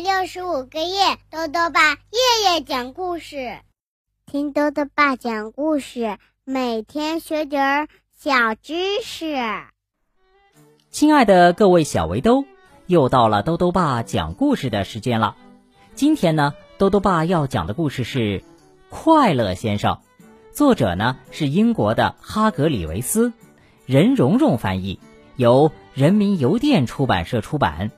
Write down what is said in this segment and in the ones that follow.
六十五个夜，豆豆爸夜夜讲故事，听豆豆爸讲故事，每天学点儿小知识。亲爱的各位小围兜，又到了豆豆爸讲故事的时间了。今天呢，豆豆爸要讲的故事是《快乐先生》，作者呢是英国的哈格里维斯，任蓉蓉翻译，由人民邮电出版社出版。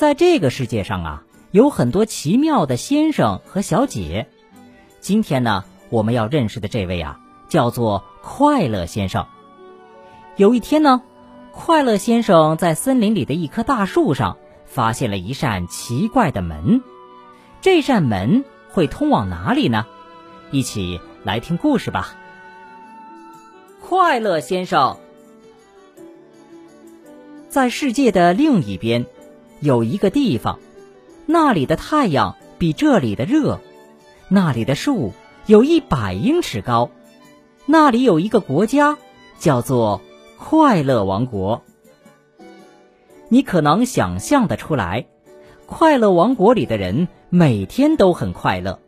在这个世界上啊，有很多奇妙的先生和小姐。今天呢，我们要认识的这位啊，叫做快乐先生。有一天呢，快乐先生在森林里的一棵大树上发现了一扇奇怪的门。这扇门会通往哪里呢？一起来听故事吧。快乐先生在世界的另一边。有一个地方，那里的太阳比这里的热，那里的树有一百英尺高，那里有一个国家，叫做快乐王国。你可能想象得出来，快乐王国里的人每天都很快乐，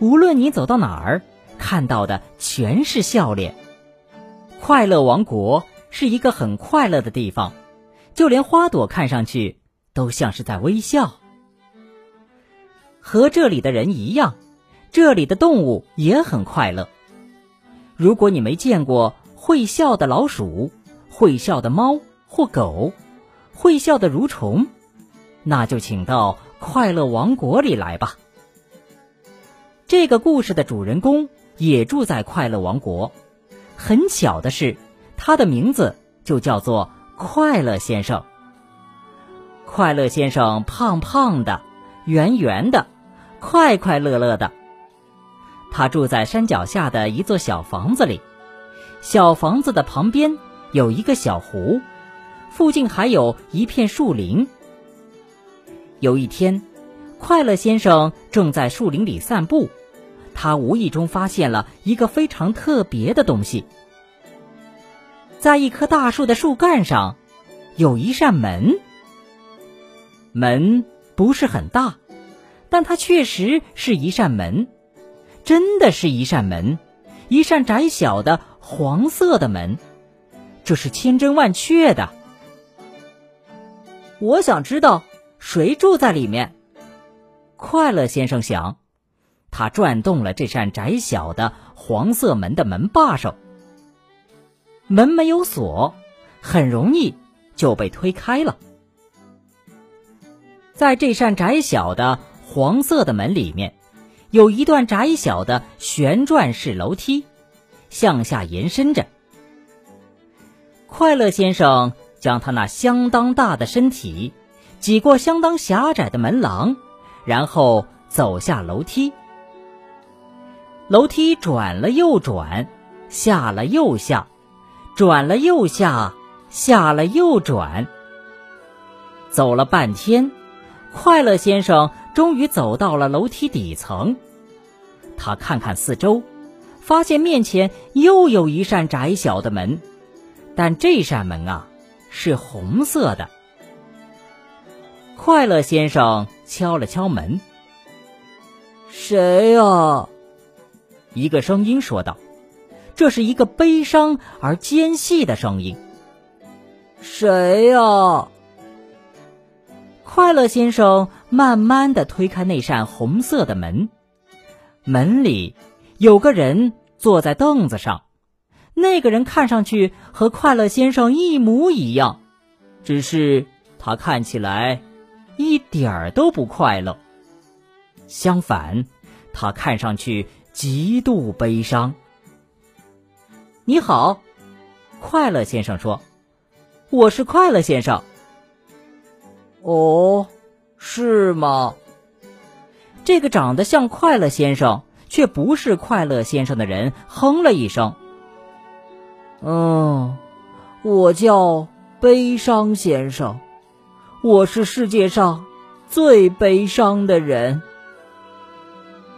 无论你走到哪儿，看到的全是笑脸。快乐王国是一个很快乐的地方，就连花朵看上去。都像是在微笑，和这里的人一样，这里的动物也很快乐。如果你没见过会笑的老鼠、会笑的猫或狗、会笑的蠕虫，那就请到快乐王国里来吧。这个故事的主人公也住在快乐王国。很巧的是，他的名字就叫做快乐先生。快乐先生胖胖的，圆圆的，快快乐乐的。他住在山脚下的一座小房子里，小房子的旁边有一个小湖，附近还有一片树林。有一天，快乐先生正在树林里散步，他无意中发现了一个非常特别的东西，在一棵大树的树干上，有一扇门。门不是很大，但它确实是一扇门，真的是一扇门，一扇窄小的黄色的门，这是千真万确的。我想知道谁住在里面。快乐先生想，他转动了这扇窄小的黄色门的门把手，门没有锁，很容易就被推开了。在这扇窄小的黄色的门里面，有一段窄小的旋转式楼梯，向下延伸着。快乐先生将他那相当大的身体挤过相当狭窄的门廊，然后走下楼梯。楼梯转了又转，下了又下，转了又下，下了又转，走了半天。快乐先生终于走到了楼梯底层，他看看四周，发现面前又有一扇窄小的门，但这扇门啊是红色的。快乐先生敲了敲门：“谁呀？”一个声音说道，这是一个悲伤而尖细的声音。“谁呀？”快乐先生慢慢的推开那扇红色的门，门里有个人坐在凳子上，那个人看上去和快乐先生一模一样，只是他看起来一点儿都不快乐。相反，他看上去极度悲伤。你好，快乐先生说：“我是快乐先生。”哦，是吗？这个长得像快乐先生却不是快乐先生的人哼了一声。嗯，我叫悲伤先生，我是世界上最悲伤的人。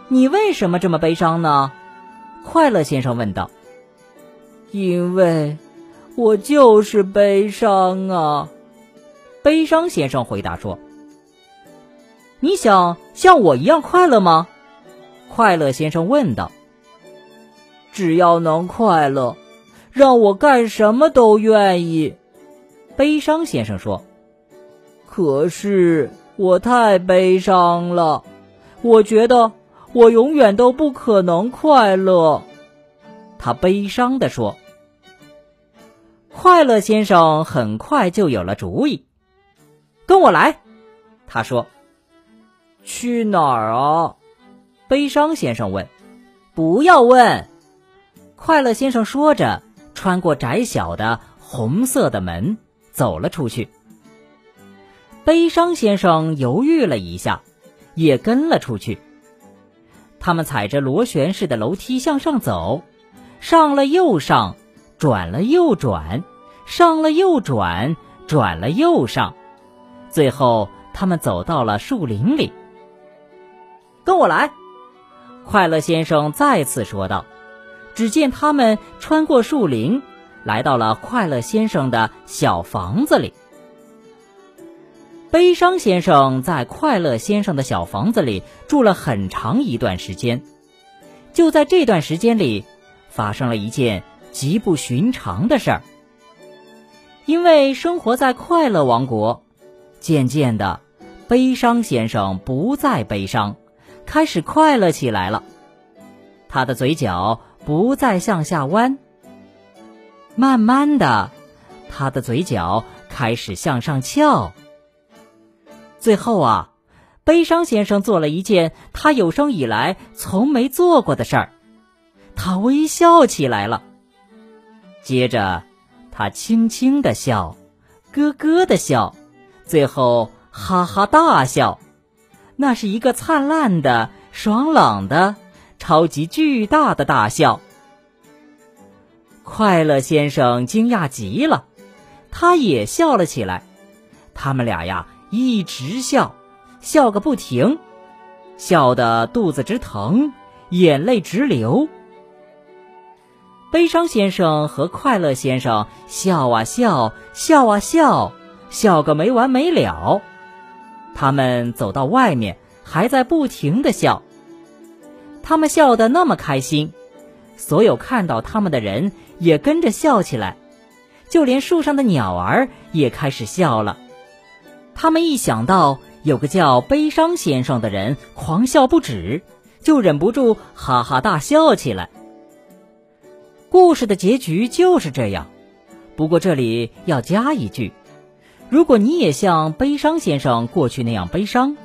你为什么这么悲伤呢？快乐先生问道。因为我就是悲伤啊。悲伤先生回答说：“你想像我一样快乐吗？快乐先生问道。只要能快乐，让我干什么都愿意。悲伤先生说。可是我太悲伤了，我觉得我永远都不可能快乐。他悲伤地说。快乐先生很快就有了主意，跟我来，他说。去哪儿啊？悲伤先生问。不要问。快乐先生说着，穿过窄小的红色的门，走了出去。悲伤先生犹豫了一下，也跟了出去。他们踩着螺旋式的楼梯向上走，上了又上，转了又转，上了又转，转了又上，最后他们走到了树林里。跟我来，快乐先生再次说道。只见他们穿过树林，来到了快乐先生的小房子里。悲伤先生在快乐先生的小房子里住了很长一段时间。就在这段时间里，发生了一件极不寻常的事儿。因为生活在快乐王国，渐渐的，悲伤先生不再悲伤，开始快乐起来了。他的嘴角不再向下弯，慢慢的，他的嘴角开始向上翘。最后啊，悲伤先生做了一件他有生以来从没做过的事儿，他微笑起来了。接着，他轻轻的笑，咯咯的笑，最后哈哈大笑。那是一个灿烂的、爽朗的、超级巨大的大笑。快乐先生惊讶极了，他也笑了起来。他们俩呀。一直笑，笑个不停，笑得肚子直疼，眼泪直流。悲伤先生和快乐先生笑啊笑，笑啊笑，笑个没完没了。他们走到外面，还在不停的笑。他们笑得那么开心，所有看到他们的人也跟着笑起来，就连树上的鸟儿也开始笑了。他们一想到有个叫悲伤先生的人狂笑不止，就忍不住哈哈大笑起来。故事的结局就是这样。不过这里要加一句：如果你也像悲伤先生过去那样悲伤，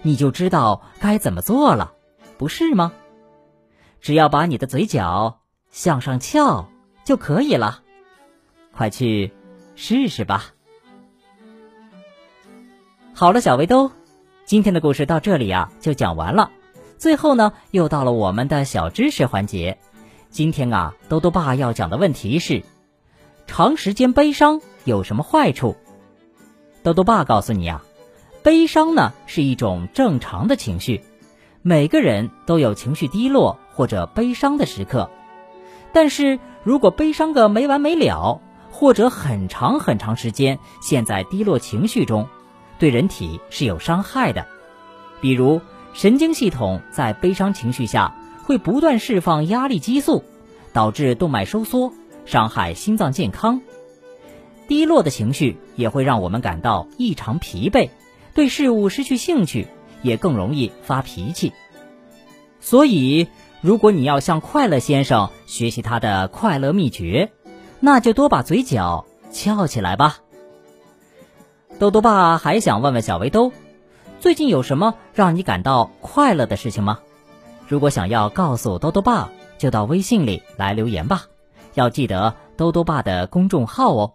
你就知道该怎么做了，不是吗？只要把你的嘴角向上翘就可以了。快去试试吧。好了，小围兜，今天的故事到这里啊就讲完了。最后呢，又到了我们的小知识环节。今天啊，兜兜爸要讲的问题是：长时间悲伤有什么坏处？豆豆爸告诉你啊，悲伤呢是一种正常的情绪，每个人都有情绪低落或者悲伤的时刻。但是如果悲伤个没完没了，或者很长很长时间陷在低落情绪中，对人体是有伤害的，比如神经系统在悲伤情绪下会不断释放压力激素，导致动脉收缩，伤害心脏健康。低落的情绪也会让我们感到异常疲惫，对事物失去兴趣，也更容易发脾气。所以，如果你要向快乐先生学习他的快乐秘诀，那就多把嘴角翘起来吧。豆豆爸还想问问小围兜，最近有什么让你感到快乐的事情吗？如果想要告诉豆豆爸，就到微信里来留言吧。要记得豆豆爸的公众号哦，